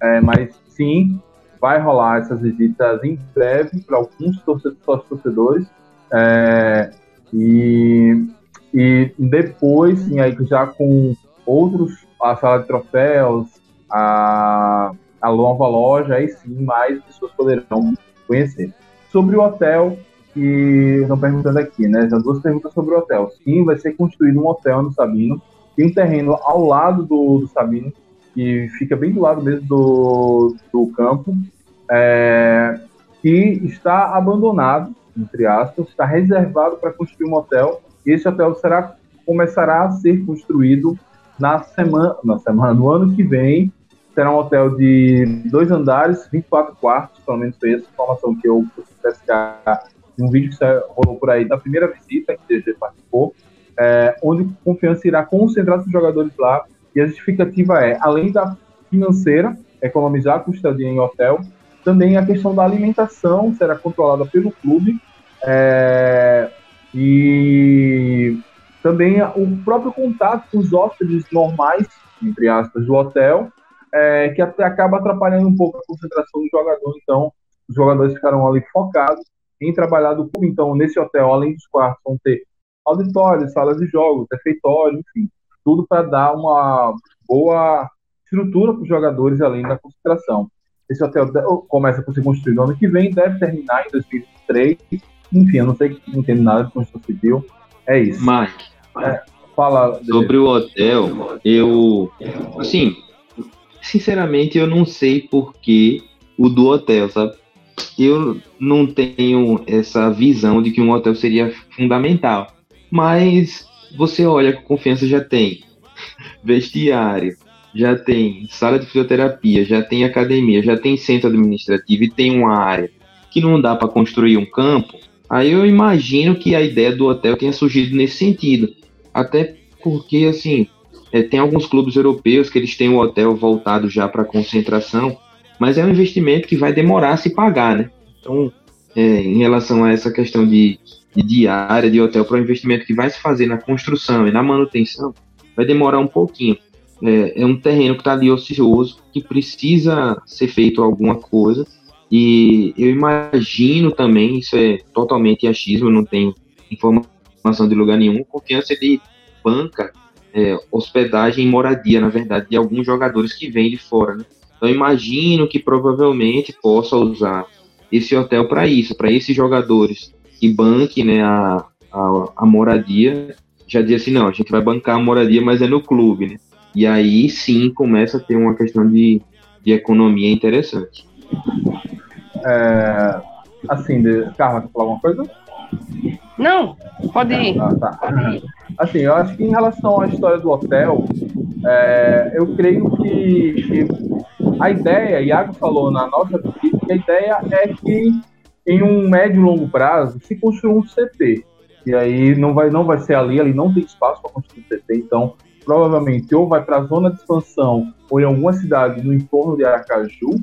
é, mas sim, vai rolar essas visitas em breve para alguns torcedores, torcedores é, e e depois, sim, aí já com outros, a sala de troféus, a, a nova loja, aí sim mais pessoas poderão conhecer. Sobre o hotel, que estão perguntando aqui, né? São duas perguntas sobre o hotel. Sim, vai ser construído um hotel no Sabino. Tem um terreno ao lado do, do Sabino, que fica bem do lado mesmo do, do campo, é, que está abandonado, entre aspas, está reservado para construir um hotel. E esse hotel será, começará a ser construído na semana, na semana, no ano que vem. Será um hotel de dois andares, 24 quartos, pelo menos foi essa informação que eu pescar um vídeo que rolou por aí da primeira visita que o DG participou, é, onde Confiança irá concentrar seus jogadores lá. E a justificativa é, além da financeira, economizar a custadia em hotel, também a questão da alimentação será controlada pelo clube. É, e também o próprio contato com os hóspedes normais, entre aspas, do hotel, é, que até acaba atrapalhando um pouco a concentração do jogador. Então, os jogadores ficaram ali focados em trabalhar do clube. Então, nesse hotel, além dos quartos, vão ter auditórios, salas de jogos, refeitório, enfim, tudo para dar uma boa estrutura para os jogadores além da concentração. Esse hotel começa a ser construído no ano que vem, deve terminar em 2023. Enfim, eu não sei, não entendo nada de construção civil. É isso. Mike, é, fala. Sobre o hotel, eu. Assim, sinceramente, eu não sei por que o do hotel, sabe? eu não tenho essa visão de que um hotel seria fundamental. Mas você olha que confiança já tem vestiário, já tem sala de fisioterapia, já tem academia, já tem centro administrativo e tem uma área que não dá para construir um campo. Aí eu imagino que a ideia do hotel tenha surgido nesse sentido. Até porque, assim, é, tem alguns clubes europeus que eles têm um hotel voltado já para concentração mas é um investimento que vai demorar a se pagar, né? Então, é, em relação a essa questão de, de diária, de hotel, para o investimento que vai se fazer na construção e na manutenção, vai demorar um pouquinho. É, é um terreno que está ali ocioso, que precisa ser feito alguma coisa, e eu imagino também, isso é totalmente achismo, não tenho informação de lugar nenhum, confiança de banca, é, hospedagem e moradia, na verdade, de alguns jogadores que vêm de fora, né? Então imagino que provavelmente possa usar esse hotel para isso, para esses jogadores que banque né, a, a, a, moradia, já diz assim, não, a gente vai bancar a moradia, mas é no clube, né? E aí sim começa a ter uma questão de, de economia interessante. É, assim, de... Carla, quer falar alguma coisa? Não, pode ir. Ah, tá. Assim, eu acho que em relação à história do hotel, é, eu creio que, que a ideia, Iago falou na nossa que a ideia é que em um médio e longo prazo se construa um CT. E aí não vai, não vai ser ali, ali não tem espaço para construir um CT, então provavelmente ou vai para a zona de expansão ou em alguma cidade no entorno de Aracaju,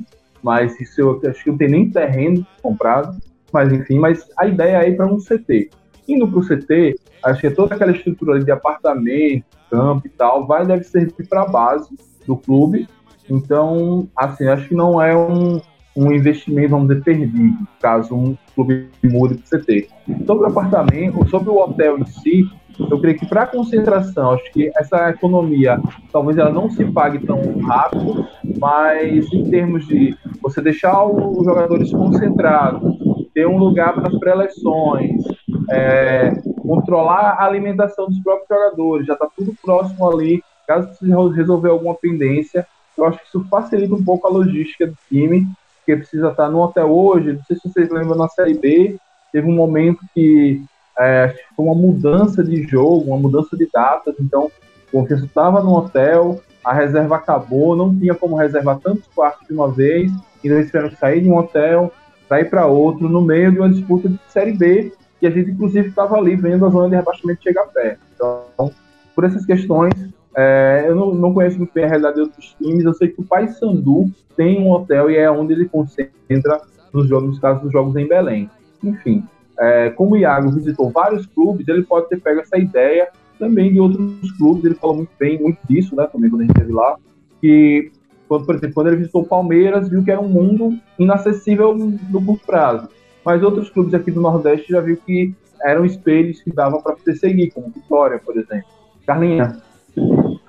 mas isso eu acho que não tem nem terreno comprado, mas enfim, mas a ideia é ir para um CT. Indo para o CT, acho que toda aquela estrutura de apartamento, campo e tal, vai deve servir para a base do clube então, assim, acho que não é um, um investimento, vamos dizer, perdido, caso um clube mude para o CT. Sobre o apartamento, sobre o hotel em si, eu creio que para concentração, acho que essa economia talvez ela não se pague tão rápido, mas em termos de você deixar os jogadores concentrados, ter um lugar para as pré-eleições, é, controlar a alimentação dos próprios jogadores, já está tudo próximo ali, caso precise resolver alguma pendência, eu acho que isso facilita um pouco a logística do time, porque precisa estar no hotel hoje. Não sei se vocês lembram na Série B, teve um momento que é, foi uma mudança de jogo, uma mudança de datas, então o Confiança estava no hotel, a reserva acabou, não tinha como reservar tantos quartos de uma vez, então eles tiveram que sair de um hotel para ir para outro, no meio de uma disputa de Série B, e a gente inclusive estava ali vendo a zona de rebaixamento chegar perto. Então, por essas questões, é, eu não, não, conheço muito bem a realidade de outros times. Eu sei que o Paysandu tem um hotel e é onde ele concentra nos jogos, nos casos dos jogos em Belém. Enfim, é, como o Iago visitou vários clubes, ele pode ter pego essa ideia também de outros clubes. Ele falou muito bem, muito disso, né? Também quando a gente esteve lá, que quando, por exemplo, quando ele visitou o Palmeiras, viu que era um mundo inacessível no curto prazo. Mas outros clubes aqui do Nordeste já viu que eram espelhos que dava para perseguir, como Vitória, por exemplo. Carlinha.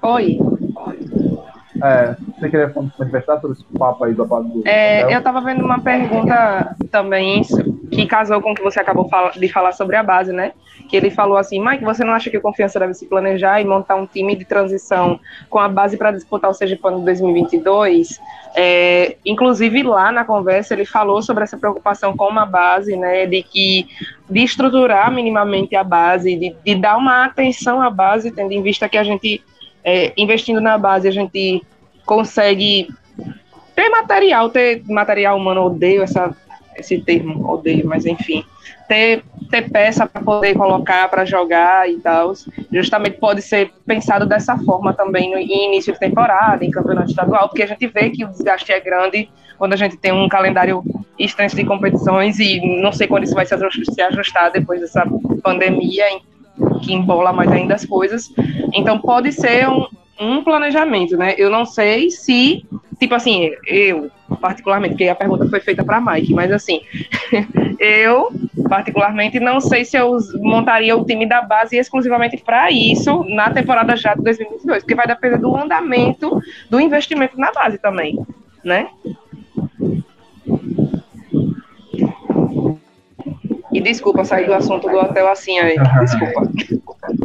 Oi. É, você queria manifestar sobre esse papo aí do, do é, Eu estava vendo uma pergunta também que casou com o que você acabou de falar sobre a base, né? Que ele falou assim, Mike, você não acha que o Confiança deve se planejar e montar um time de transição com a base para disputar o Sergipano 2022? É, inclusive lá na conversa ele falou sobre essa preocupação com a base, né? De que de estruturar minimamente a base, de, de dar uma atenção à base, tendo em vista que a gente é, investindo na base a gente consegue ter material, ter material humano, odeio essa esse termo, odeio, mas enfim, ter, ter peça para poder colocar, para jogar e tal, justamente pode ser pensado dessa forma também no início de temporada, em campeonato estadual, porque a gente vê que o desgaste é grande quando a gente tem um calendário extenso de competições e não sei quando isso vai se ajustar depois dessa pandemia que embola mais ainda as coisas. Então pode ser um, um planejamento, né? Eu não sei se, tipo assim, eu, particularmente, porque a pergunta foi feita para Mike, mas assim, <laughs> eu, particularmente, não sei se eu montaria o time da base exclusivamente para isso na temporada já de 2022, porque vai depender do andamento do investimento na base também, né? E desculpa sair do assunto do hotel assim aí, desculpa.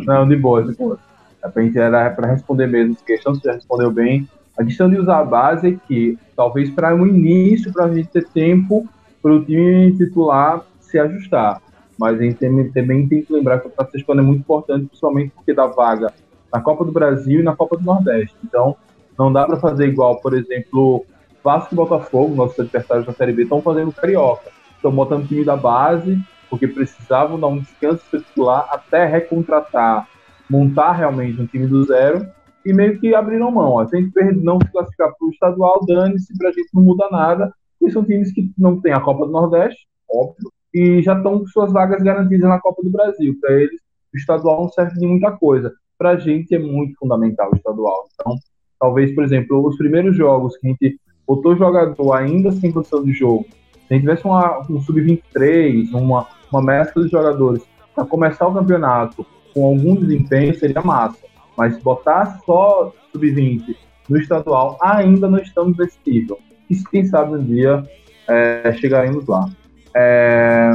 Não, de boa, de boa. A gente era para responder mesmo questão, já respondeu bem. A questão de usar a base é que, talvez para o início, para a gente ter tempo para o time titular se ajustar. Mas a gente também, tem que lembrar que o processo é muito importante, principalmente porque dá vaga na Copa do Brasil e na Copa do Nordeste. Então, não dá para fazer igual, por exemplo, Vasco e Botafogo, nossos adversários da Série B, estão fazendo Carioca. Estão botando o time da base, porque precisavam dar um descanso titular até recontratar montar realmente um time do zero e meio que abriram mão. Ó. Se a gente não se classificar para o estadual, dane-se, para a gente não muda nada. E são times que não têm a Copa do Nordeste, óbvio, e já estão com suas vagas garantidas na Copa do Brasil. Para eles, o estadual não serve de muita coisa. Para a gente é muito fundamental o estadual. Então, talvez, por exemplo, os primeiros jogos que a gente botou jogador ainda sem condição de jogo, se a gente tivesse uma, um sub-23, uma, uma mescla de jogadores para começar o campeonato com algum desempenho seria massa. Mas botar só sub-20 no estadual, ainda não estamos nesse nível. E quem sabe um dia é, chegaremos lá. É,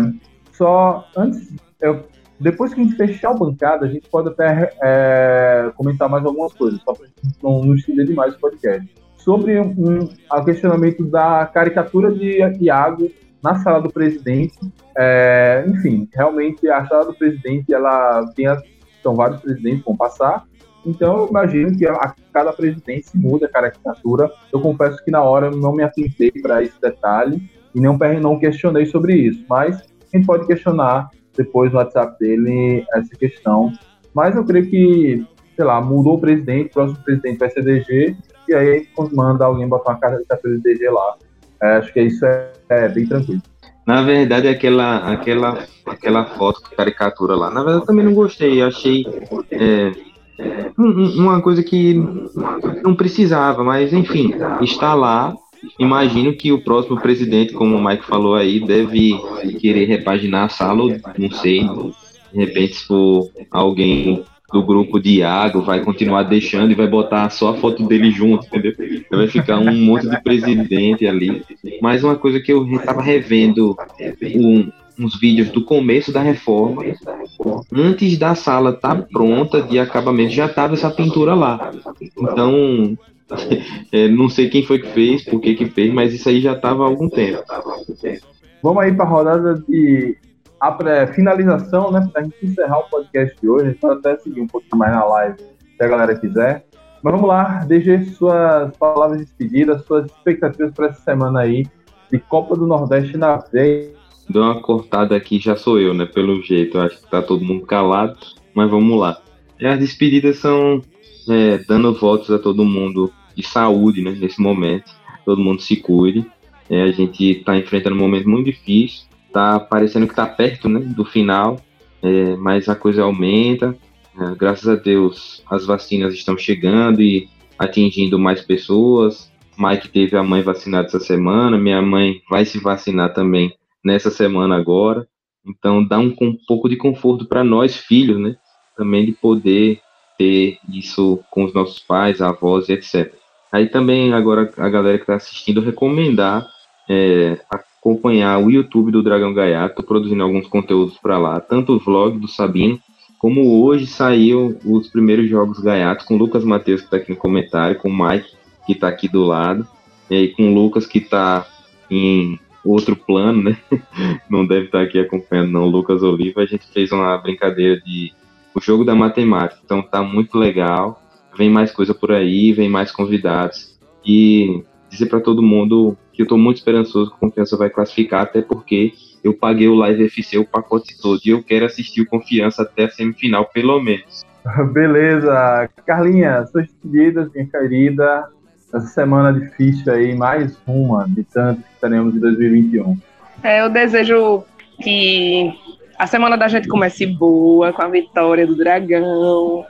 só antes, eu, depois que a gente fechar a bancada, a gente pode até é, comentar mais algumas coisas, só para não, não estender demais o podcast. Sobre um, o questionamento da caricatura de Iago na sala do presidente. É, enfim, realmente a sala do presidente, ela tem a, são vários presidentes que vão passar, então eu imagino que a, cada presidente muda a caricatura. Eu confesso que na hora eu não me atentei para esse detalhe e não, não questionei sobre isso, mas a gente pode questionar depois no WhatsApp dele essa questão. Mas eu creio que, sei lá, mudou o presidente, o próximo presidente vai ser DG, e aí manda alguém botar uma caricatura de DG lá. É, acho que isso é, é, bem tranquilo. Na verdade, aquela, aquela, aquela foto, caricatura lá, na verdade eu também não gostei. Achei é, uma coisa que não precisava, mas enfim, está lá. Imagino que o próximo presidente, como o Mike falou aí, deve querer repaginar a sala, não sei. De repente, se for alguém do grupo de Iago vai continuar deixando e vai botar só a foto dele junto, entendeu? Então vai ficar um monte de presidente ali. Mas uma coisa que eu estava revendo um, uns vídeos do começo da reforma, antes da sala estar tá pronta de acabamento, já estava essa pintura lá. Então, <laughs> é, não sei quem foi que fez, por que que fez, mas isso aí já estava há algum tempo. Vamos aí para a rodada de a pré finalização, né, para a gente encerrar o podcast de hoje, a gente pode até seguir um pouquinho mais na live, se a galera quiser. Mas vamos lá, DG, suas palavras de despedida, suas expectativas para essa semana aí de Copa do Nordeste na veia. Dou uma cortada aqui, já sou eu, né? Pelo jeito, acho que tá todo mundo calado, mas vamos lá. E as despedidas são é, dando votos a todo mundo de saúde, né? Nesse momento, todo mundo se cuide. É, a gente está enfrentando um momento muito difícil, tá parecendo que tá perto né, do final, é, mas a coisa aumenta. É, graças a Deus, as vacinas estão chegando e atingindo mais pessoas. Mike teve a mãe vacinada essa semana, minha mãe vai se vacinar também nessa semana agora. Então dá um, um pouco de conforto para nós filhos, né? Também de poder ter isso com os nossos pais, avós, etc. Aí também agora a galera que está assistindo recomendar é, acompanhar o YouTube do Dragão Gaiato, produzindo alguns conteúdos para lá, tanto o vlog do Sabino, como hoje saiu os primeiros jogos Gaiato com o Lucas Matheus que está aqui no comentário, com o Mike que está aqui do lado, e com o Lucas que está em outro plano, né? <laughs> Não deve estar aqui acompanhando não, o Lucas Oliva, a gente fez uma brincadeira de o jogo da matemática, então tá muito legal. Vem mais coisa por aí, vem mais convidados e dizer para todo mundo que eu estou muito esperançoso que a Confiança vai classificar, até porque eu paguei o Live FC o pacote todo e eu quero assistir o Confiança até a semifinal, pelo menos. <laughs> Beleza, Carlinha, suas despedidas, minha querida. Essa semana difícil aí, mais uma de tantas que teremos em 2021. É, eu desejo que a semana da gente comece boa, com a vitória do Dragão,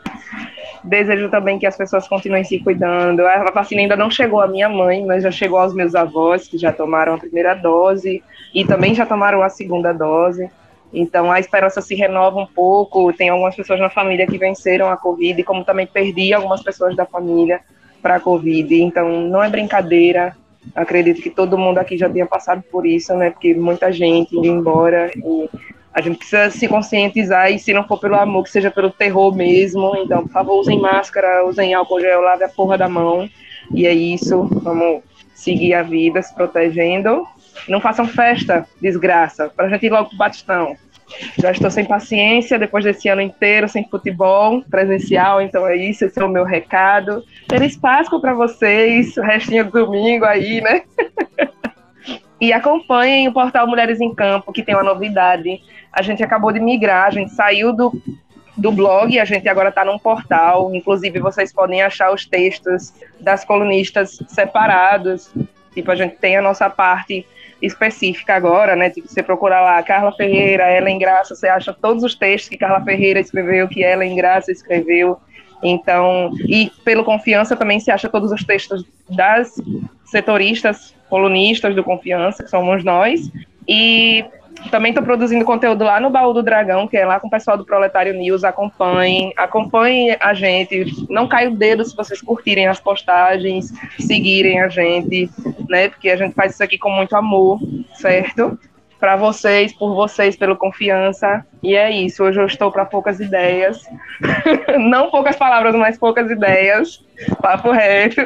Desejo também que as pessoas continuem se cuidando. A vacina ainda não chegou à minha mãe, mas já chegou aos meus avós, que já tomaram a primeira dose e também já tomaram a segunda dose. Então a esperança se renova um pouco. Tem algumas pessoas na família que venceram a Covid, como também perdi algumas pessoas da família para a Covid. Então não é brincadeira. Acredito que todo mundo aqui já tenha passado por isso, né? Porque muita gente indo embora e a gente precisa se conscientizar e se não for pelo amor, que seja pelo terror mesmo. Então, por favor, usem máscara, usem álcool gel, lave a porra da mão. E é isso, vamos seguir a vida se protegendo. Não façam festa, desgraça, para a gente ir logo pro Batistão. Já estou sem paciência depois desse ano inteiro sem futebol presencial, então é isso, esse é o meu recado. Feliz Páscoa para vocês, o restinho do domingo aí, né? <laughs> e acompanhem o portal Mulheres em Campo, que tem uma novidade a gente acabou de migrar, a gente saiu do, do blog, a gente agora está num portal. Inclusive, vocês podem achar os textos das colunistas separados. Tipo, a gente tem a nossa parte específica agora, né? Tipo, você procurar lá Carla Ferreira, Ellen Graça, você acha todos os textos que Carla Ferreira escreveu, que Ellen Graça escreveu. Então, e pelo Confiança também se acha todos os textos das setoristas, colunistas do Confiança, que somos nós. E também estou produzindo conteúdo lá no Baú do Dragão, que é lá com o pessoal do Proletário News. Acompanhem, acompanhem a gente. Não cai o dedo se vocês curtirem as postagens, seguirem a gente, né? Porque a gente faz isso aqui com muito amor, certo? Para vocês, por vocês, pela confiança. E é isso. Hoje eu estou para poucas ideias. <laughs> Não poucas palavras, mas poucas ideias. Papo reto.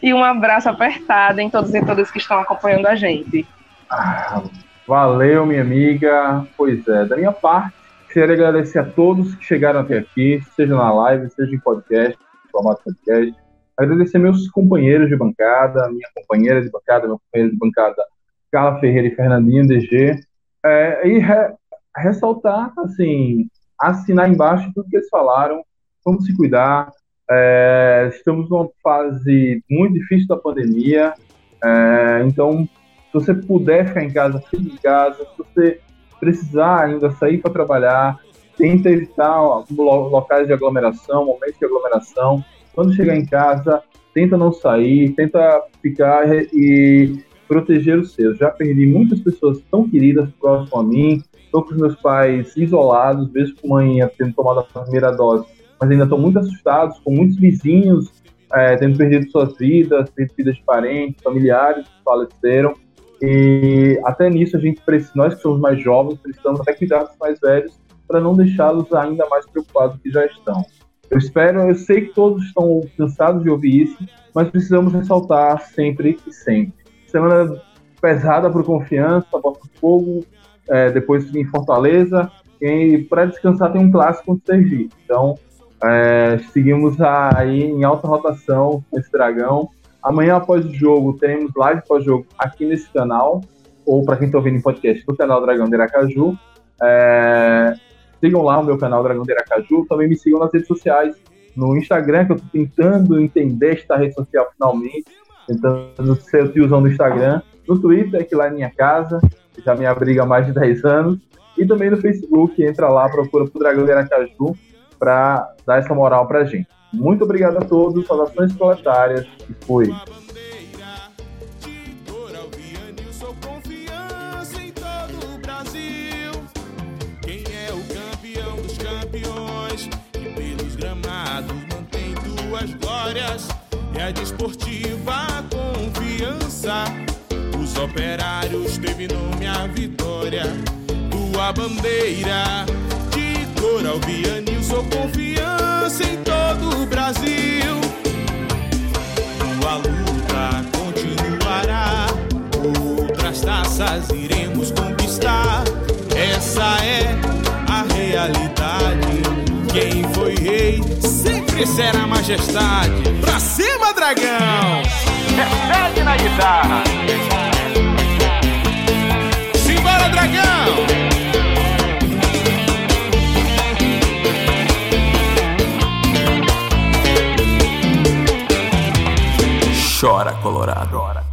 E um abraço apertado em todos e todas que estão acompanhando a gente. Ah. Valeu, minha amiga. Pois é, da minha parte, queria agradecer a todos que chegaram até aqui, seja na live, seja em podcast, formato podcast. Agradecer meus companheiros de bancada, minha companheira de bancada, meu companheiro de bancada, Carla Ferreira e Fernandinho DG. É, e re, ressaltar, assim, assinar embaixo tudo que eles falaram. Vamos se cuidar. É, estamos numa fase muito difícil da pandemia. É, então, se você puder ficar em casa, fique em casa. Se você precisar ainda sair para trabalhar, tenta evitar locais de aglomeração, momentos de aglomeração. Quando chegar em casa, tenta não sair, tenta ficar e proteger os seus. Já perdi muitas pessoas tão queridas próximo a mim, estou com os meus pais isolados, mesmo com a mãe tendo tomado a primeira dose, mas ainda estão muito assustados, com muitos vizinhos é, tendo perdido suas vidas, tendo vidas de parentes, familiares que faleceram. E até nisso a gente precisa, nós que somos mais jovens, precisamos até cuidar dos mais velhos para não deixá-los ainda mais preocupados do que já estão. Eu espero, eu sei que todos estão cansados de ouvir isso, mas precisamos ressaltar sempre e sempre. Semana pesada para confiança, Botafogo, é, depois em Fortaleza, e para descansar tem um clássico contra o Sergipe. Então, é, seguimos aí em alta rotação esse dragão Amanhã, após o jogo, teremos live pós-jogo aqui nesse canal, ou para quem está ouvindo em podcast, no canal Dragão de Aracaju. É... Sigam lá o meu canal Dragão de Aracaju. Também me sigam nas redes sociais, no Instagram, que eu estou tentando entender esta rede social finalmente, tentando ser o tiozão do Instagram. No Twitter, que lá é minha casa, já me abriga há mais de 10 anos. E também no Facebook, entra lá, procura pro Dragão de Aracaju para dar essa moral pra gente. Muito obrigado a todos, saudações proletárias e fui. glórias é a desportiva confiança. Os operários teve nome a vitória. Tua bandeira cor alvianil, sou confiança em todo o Brasil. Tua luta continuará, outras taças iremos conquistar. Essa é a realidade. Quem foi rei sempre será majestade. Pra cima, dragão! Recebe na guitarra. Chora, Colorado.